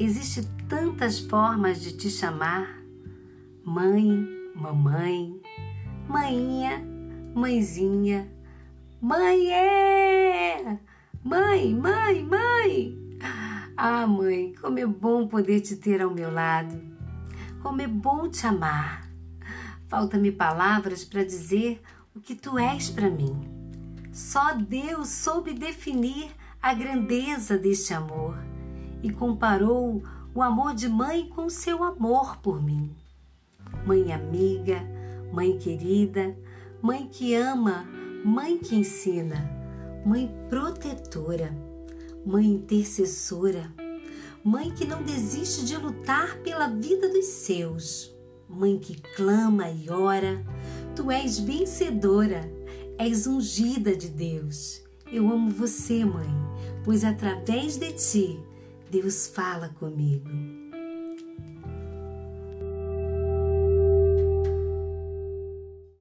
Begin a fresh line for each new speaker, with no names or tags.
Existem tantas formas de te chamar: mãe, mamãe, mãinha, mãezinha, mãe é! Mãe, mãe, mãe! Ah, mãe, como é bom poder te ter ao meu lado. Como é bom te amar. Falta-me palavras para dizer o que tu és para mim. Só Deus soube definir a grandeza deste amor e comparou o amor de mãe com seu amor por mim. Mãe amiga, mãe querida, mãe que ama, mãe que ensina, mãe protetora, mãe intercessora, mãe que não desiste de lutar pela vida dos seus, mãe que clama e ora. Tu és vencedora, és ungida de Deus. Eu amo você, mãe, pois através de ti Deus fala comigo.